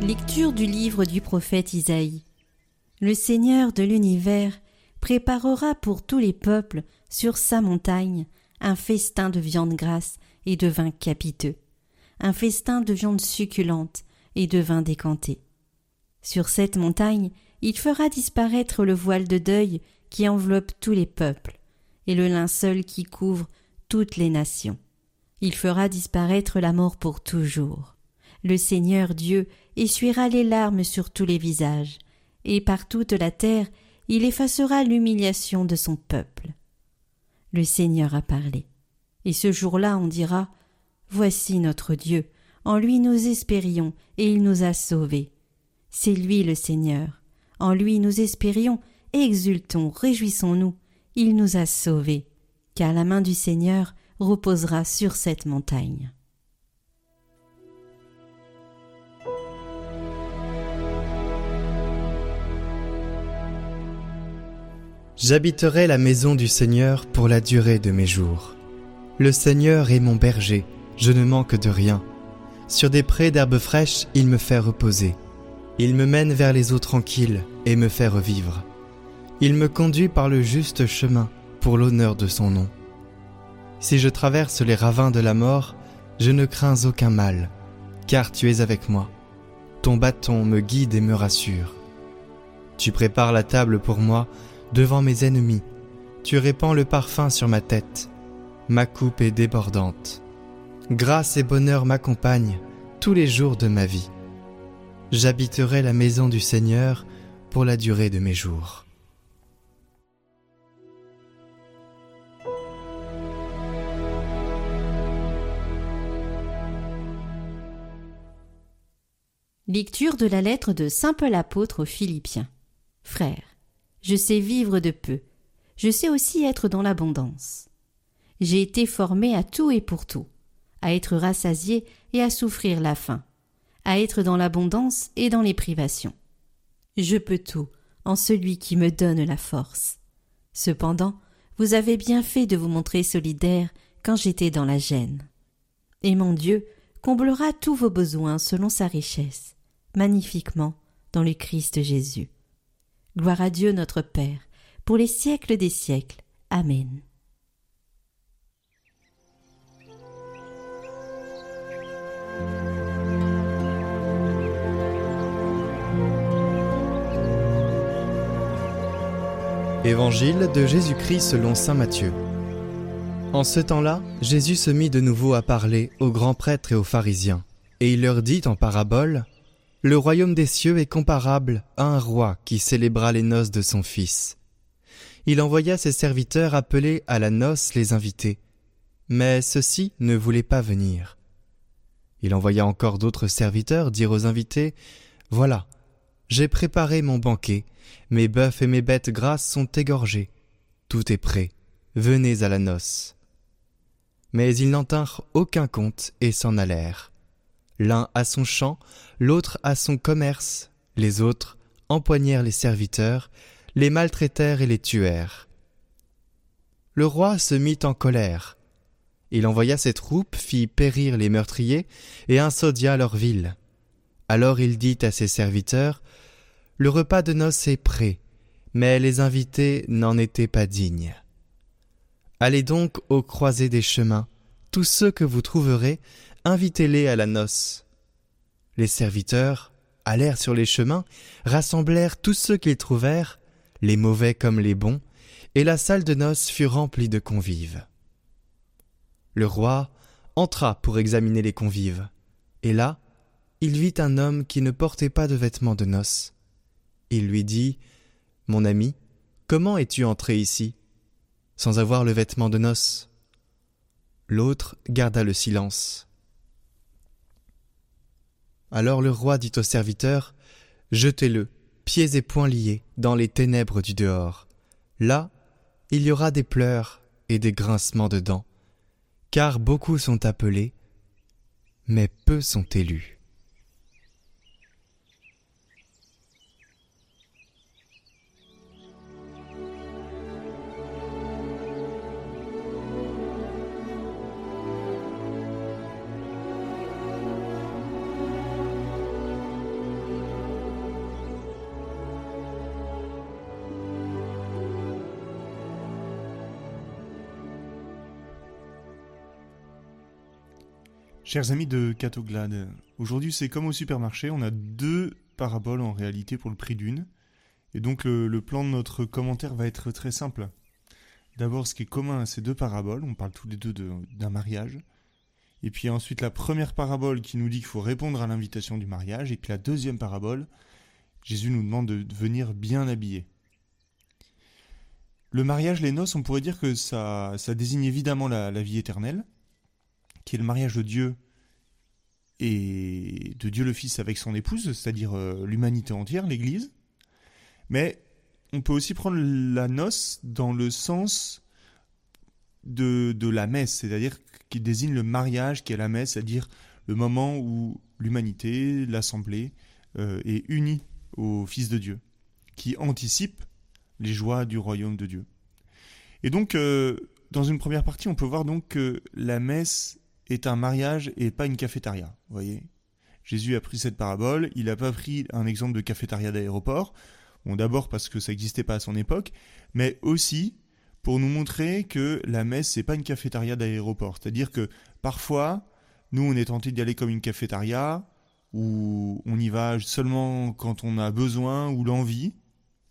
Lecture du livre du prophète Isaïe. Le Seigneur de l'univers préparera pour tous les peuples sur sa montagne un festin de viande grasse et de vin capiteux, un festin de viande succulente et de vin décanté. Sur cette montagne, il fera disparaître le voile de deuil qui enveloppe tous les peuples, et le linceul qui couvre toutes les nations. Il fera disparaître la mort pour toujours. Le Seigneur Dieu essuiera les larmes sur tous les visages, et par toute la terre il effacera l'humiliation de son peuple. Le Seigneur a parlé. Et ce jour-là on dira Voici notre Dieu, en lui nous espérions, et il nous a sauvés. C'est lui le Seigneur. En lui nous espérions, exultons, réjouissons-nous. Il nous a sauvés, car la main du Seigneur reposera sur cette montagne. J'habiterai la maison du Seigneur pour la durée de mes jours. Le Seigneur est mon berger, je ne manque de rien. Sur des prés d'herbes fraîches, il me fait reposer. Il me mène vers les eaux tranquilles et me fait revivre. Il me conduit par le juste chemin pour l'honneur de son nom. Si je traverse les ravins de la mort, je ne crains aucun mal, car tu es avec moi. Ton bâton me guide et me rassure. Tu prépares la table pour moi devant mes ennemis. Tu répands le parfum sur ma tête. Ma coupe est débordante. Grâce et bonheur m'accompagnent tous les jours de ma vie. J'habiterai la maison du Seigneur pour la durée de mes jours. Lecture de la lettre de Saint Paul apôtre aux Philippiens. Frères, je sais vivre de peu. Je sais aussi être dans l'abondance. J'ai été formé à tout et pour tout, à être rassasié et à souffrir la faim, à être dans l'abondance et dans les privations. Je peux tout en celui qui me donne la force. Cependant, vous avez bien fait de vous montrer solidaire quand j'étais dans la gêne. Et mon Dieu comblera tous vos besoins selon sa richesse, magnifiquement dans le Christ Jésus. Gloire à Dieu notre Père, pour les siècles des siècles. Amen. Évangile de Jésus-Christ selon Saint Matthieu. En ce temps-là, Jésus se mit de nouveau à parler aux grands prêtres et aux pharisiens, et il leur dit en parabole le royaume des cieux est comparable à un roi qui célébra les noces de son fils. Il envoya ses serviteurs appeler à la noce les invités, mais ceux-ci ne voulaient pas venir. Il envoya encore d'autres serviteurs dire aux invités Voilà, j'ai préparé mon banquet, mes bœufs et mes bêtes grasses sont égorgés, tout est prêt, venez à la noce. Mais ils n'en tinrent aucun compte et s'en allèrent l'un à son champ, l'autre à son commerce, les autres empoignèrent les serviteurs, les maltraitèrent et les tuèrent. Le roi se mit en colère. Il envoya ses troupes, fit périr les meurtriers, et insodia leur ville. Alors il dit à ses serviteurs, Le repas de noces est prêt, mais les invités n'en étaient pas dignes. Allez donc aux croisées des chemins, tous ceux que vous trouverez, invitez-les à la noce. Les serviteurs allèrent sur les chemins, rassemblèrent tous ceux qu'ils trouvèrent, les mauvais comme les bons, et la salle de noces fut remplie de convives. Le roi entra pour examiner les convives, et là, il vit un homme qui ne portait pas de vêtements de noces. Il lui dit Mon ami, comment es-tu entré ici sans avoir le vêtement de noces? L'autre garda le silence. Alors le roi dit au serviteur jetez-le, pieds et poings liés, dans les ténèbres du dehors. Là, il y aura des pleurs et des grincements de dents, car beaucoup sont appelés, mais peu sont élus. Chers amis de Catoglade, aujourd'hui c'est comme au supermarché, on a deux paraboles en réalité pour le prix d'une. Et donc le, plan de notre commentaire va être très simple. D'abord ce qui est commun à ces deux paraboles, on parle tous les deux d'un mariage. Et puis ensuite la première parabole qui nous dit qu'il faut répondre à l'invitation du mariage. Et puis la deuxième parabole, Jésus nous demande de venir bien habillé. Le mariage, les noces, on pourrait dire que ça, ça désigne évidemment la vie éternelle qui est le mariage de Dieu et de Dieu le Fils avec son épouse, c'est-à-dire euh, l'humanité entière, l'Église. Mais on peut aussi prendre la noce dans le sens de, de la messe, c'est-à-dire qui désigne le mariage qui est la messe, c'est-à-dire le moment où l'humanité, l'assemblée, euh, est unie au Fils de Dieu, qui anticipe les joies du royaume de Dieu. Et donc, euh, dans une première partie, on peut voir donc que la messe est un mariage et pas une cafétéria. Voyez Jésus a pris cette parabole, il n'a pas pris un exemple de cafétéria d'aéroport, bon d'abord parce que ça n'existait pas à son époque, mais aussi pour nous montrer que la messe c'est pas une cafétéria d'aéroport, c'est-à-dire que parfois nous on est tenté d'y aller comme une cafétéria où on y va seulement quand on a besoin ou l'envie.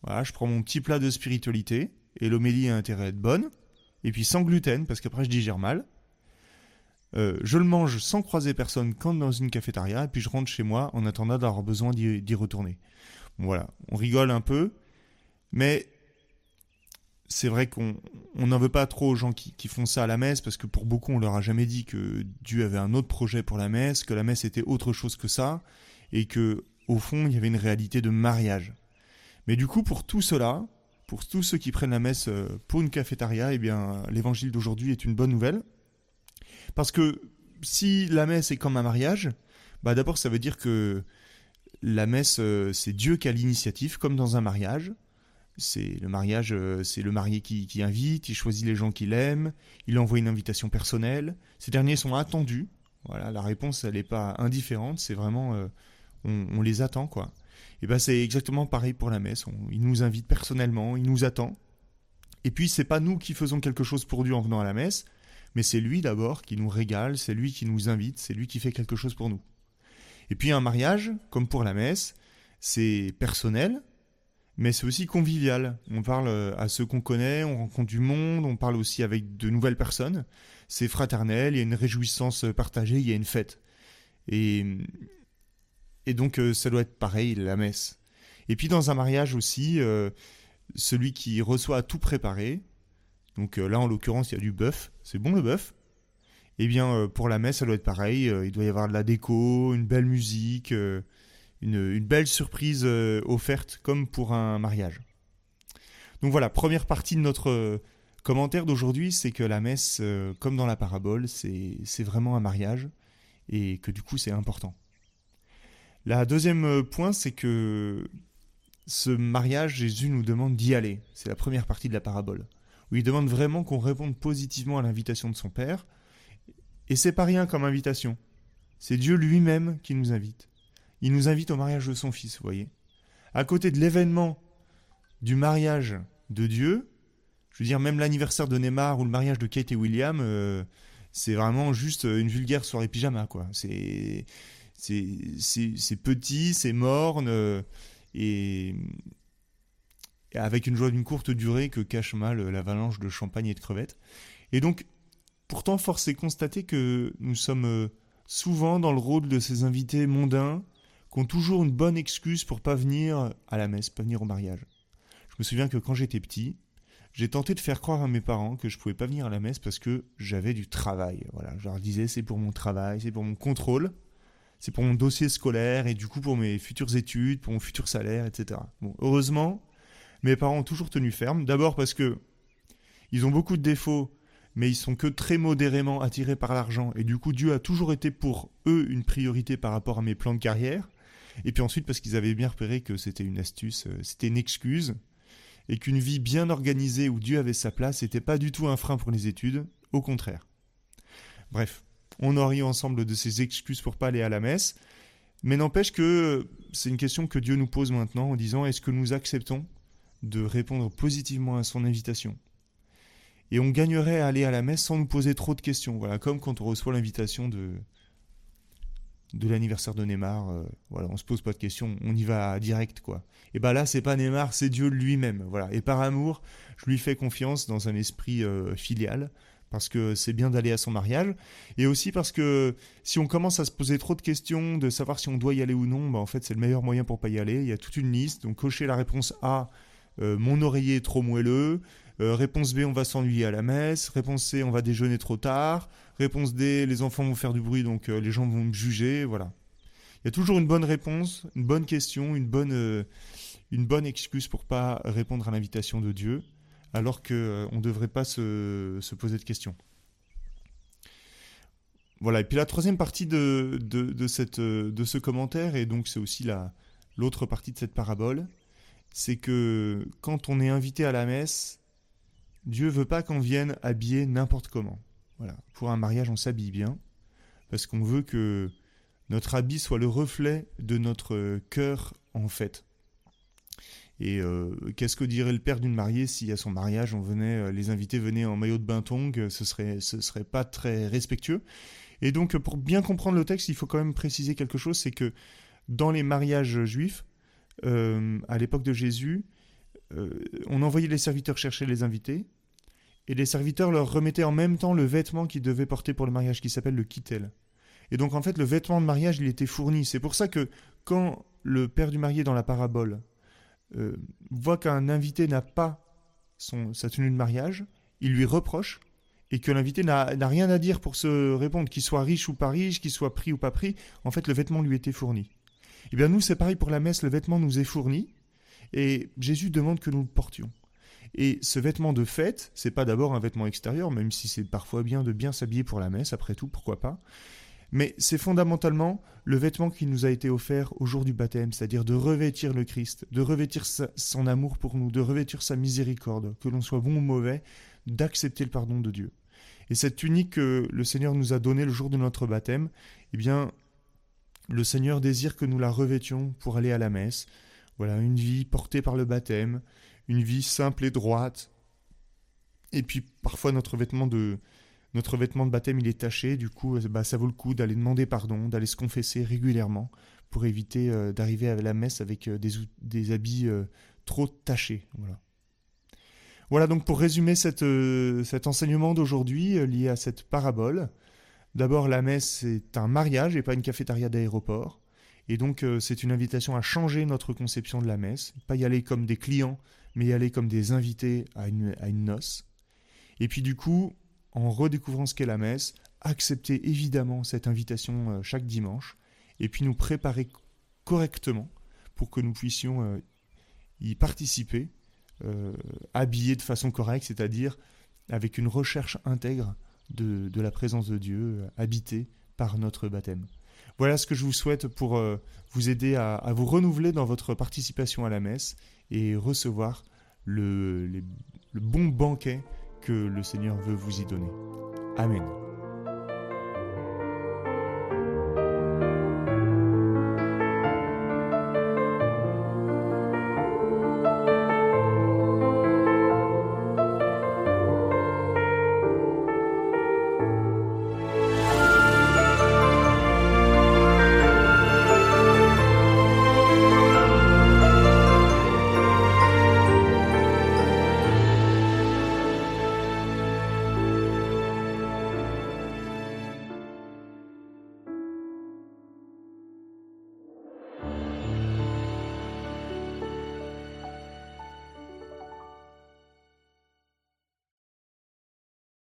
Voilà, je prends mon petit plat de spiritualité et l'homélie a intérêt à être bonne et puis sans gluten parce qu'après je digère mal. Euh, je le mange sans croiser personne quand dans une cafétéria, et puis je rentre chez moi en attendant d'avoir besoin d'y retourner. voilà, on rigole un peu, mais c'est vrai qu'on n'en veut pas trop aux gens qui, qui, font ça à la messe, parce que pour beaucoup, on leur a jamais dit que Dieu avait un autre projet pour la messe, que la messe était autre chose que ça, et que au fond, il y avait une réalité de mariage. Mais du coup, pour tout cela, pour tous ceux qui prennent la messe euh, pour une cafétéria, eh bien, l'évangile d'aujourd'hui est une bonne nouvelle. Parce que si la messe est comme un mariage, bah d'abord ça veut dire que la messe, euh, c'est Dieu qui a l'initiative, comme dans un mariage. C'est le mariage, euh, c'est le marié qui, invite, il choisit les gens qu'il aime, il envoie une invitation personnelle. Ces derniers sont attendus. Voilà, la réponse, elle n'est pas indifférente, c'est vraiment, euh, on, les attend, quoi. Et ben c'est exactement pareil pour la messe. il nous invite personnellement, il nous attend. Et puis c'est pas nous qui faisons quelque chose pour Dieu en venant à la messe, mais c'est lui d'abord qui nous régale, c'est lui qui nous invite, c'est lui qui fait quelque chose pour nous. Et puis un mariage, comme pour la messe, c'est personnel, mais c'est aussi convivial. On parle euh, à ceux qu'on connaît, on rencontre du monde, on parle aussi avec de nouvelles personnes. C'est fraternel, il y a une réjouissance partagée, il y a une fête. Et, et donc euh, ça doit être pareil, la messe. Et puis dans un mariage aussi, euh, celui qui reçoit tout préparé, donc euh, là, en l'occurrence, il y a du bœuf. C'est bon le bœuf? Eh bien, euh, pour la messe, ça doit être pareil. Euh, il doit y avoir de la déco, une belle musique, une, belle surprise offerte, comme pour un mariage. Donc voilà, première partie de notre commentaire d'aujourd'hui, c'est que la messe, comme dans la parabole, c'est vraiment un mariage et que du coup, c'est important. La deuxième point, c'est que ce mariage, Jésus nous demande d'y aller. C'est la première partie de la parabole où il demande vraiment qu'on réponde positivement à l'invitation de son Père. Et c'est pas rien comme invitation. C'est Dieu lui-même qui nous invite. Il nous invite au mariage de son Fils, vous voyez. À côté de l'événement du mariage de Dieu, je veux dire, même l'anniversaire de Neymar ou le mariage de Kate et William, euh, c'est vraiment juste une vulgaire soirée pyjama, quoi. C'est, c'est, petit, c'est morne, euh, et avec une joie d'une courte durée que cache mal l'avalanche de champagne et de crevettes. Et donc, pourtant, force est constater que nous sommes euh, souvent dans le rôle de ces invités mondains qui ont toujours une bonne excuse pour pas venir à la messe, pas venir au mariage. Je me souviens que quand j'étais petit, j'ai tenté de faire croire à mes parents que je pouvais pas venir à la messe parce que j'avais du travail. Voilà, je leur disais c'est pour mon travail, c'est pour mon contrôle. c'est pour mon dossier scolaire et du coup pour mes futures études, pour mon futur salaire, etc. Bon, heureusement, mes parents ont toujours tenu ferme. D'abord parce que ils ont beaucoup de défauts, mais ils sont que très modérément attirés par l'argent et du coup Dieu a toujours été pour eux une priorité par rapport à mes plans de carrière. Et puis ensuite parce qu'ils avaient bien repéré que c'était une astuce, euh, c'était une excuse et qu'une vie bien organisée où Dieu avait sa place n'était pas du tout un frein pour les études, au contraire. Bref, on a ri ensemble de ces excuses pour pas aller à la messe, mais n'empêche que c'est une question que Dieu nous pose maintenant en disant est-ce que nous acceptons de répondre positivement à son invitation Et on gagnerait à aller à la messe sans nous poser trop de questions, voilà, comme quand on reçoit l'invitation de de l'anniversaire de Neymar, euh, voilà, on se pose pas de questions, on y va direct quoi. Et ben là c'est pas Neymar, c'est Dieu lui-même, voilà. Et par amour, je lui fais confiance dans un esprit euh, filial parce que c'est bien d'aller à son mariage et aussi parce que si on commence à se poser trop de questions de savoir si on doit y aller ou non, bah en fait c'est le meilleur moyen pour pas y aller. Il y a toute une liste, donc cocher la réponse A, mon oreiller est trop moelleux. réponse B, on va s'ennuyer à la messe. Réponse C, on va déjeuner trop tard. Réponse D, les enfants vont faire du bruit, donc euh, les gens vont me juger, voilà. Il y a toujours une bonne réponse, une bonne question, une bonne, euh, une bonne excuse pour pas répondre à l'invitation de Dieu, alors qu'on euh, ne devrait pas se, se, poser de questions. Voilà, et puis la troisième partie de, de, de, cette, de ce commentaire, et donc c'est aussi l'autre partie de cette parabole, c'est que quand on est invité à la messe, Dieu veut pas qu'on vienne habillé n'importe comment. Voilà. Pour un mariage, on s'habille bien, parce qu'on veut que notre habit soit le reflet de notre cœur en fait. Et euh, qu'est-ce que dirait le père d'une mariée si à son mariage on venait, euh, les invités venaient en maillot de bain tong, ce serait, ce serait pas très respectueux. Et donc pour bien comprendre le texte, il faut quand même préciser quelque chose, c'est que dans les mariages juifs, euh, à l'époque de Jésus, on envoyait les serviteurs chercher les invités, et les serviteurs leur remettaient en même temps le vêtement qu'ils devaient porter pour le mariage, qui s'appelle le kittel. Et donc en fait, le vêtement de mariage, il était fourni. C'est pour ça que quand le père du marié dans la parabole euh, voit qu'un invité n'a pas son, sa tenue de mariage, il lui reproche et que l'invité n'a rien à dire pour se répondre, qu'il soit riche ou pas riche, qu'il soit pris ou pas pris, en fait le vêtement lui était fourni. Eh bien nous, c'est pareil pour la messe, le vêtement nous est fourni, et Jésus demande que nous le portions. Et ce vêtement de fête, c'est pas d'abord un vêtement extérieur, même si c'est parfois bien de bien s'habiller pour la messe, après tout, pourquoi pas. Mais c'est fondamentalement le vêtement qui nous a été offert au jour du baptême, c'est-à-dire de revêtir le Christ, de revêtir son amour pour nous, de revêtir sa miséricorde, que l'on soit bon ou mauvais, d'accepter le pardon de Dieu. Et cette tunique que le Seigneur nous a donnée le jour de notre baptême, eh bien, le Seigneur désire que nous la revêtions pour aller à la messe. Voilà, une vie portée par le baptême, une vie simple et droite. Et puis parfois notre vêtement de notre vêtement de baptême il est taché, du coup bah, ça vaut le coup d'aller demander pardon, d'aller se confesser régulièrement pour éviter euh, d'arriver à la messe avec euh, des, des, habits euh, trop tachés. Voilà. Voilà donc pour résumer cette, cet enseignement d'aujourd'hui lié à cette parabole. D'abord la messe c'est un mariage et pas une cafétéria d'aéroport. Et donc c'est une invitation à changer notre conception de la messe, pas y aller comme des clients, mais y aller comme des invités à une, noce. Et puis du coup, en redécouvrant ce qu'est la messe, accepter évidemment cette invitation euh, chaque dimanche, et puis nous préparer correctement pour que nous puissions euh, y participer, euh, habillés de façon correcte, c'est-à-dire avec une recherche intègre de, la présence de Dieu, habité par notre baptême. Voilà ce que je vous souhaite pour vous aider à, vous renouveler dans votre participation à la messe et recevoir le bon banquet que le Seigneur veut vous y donner. Amen.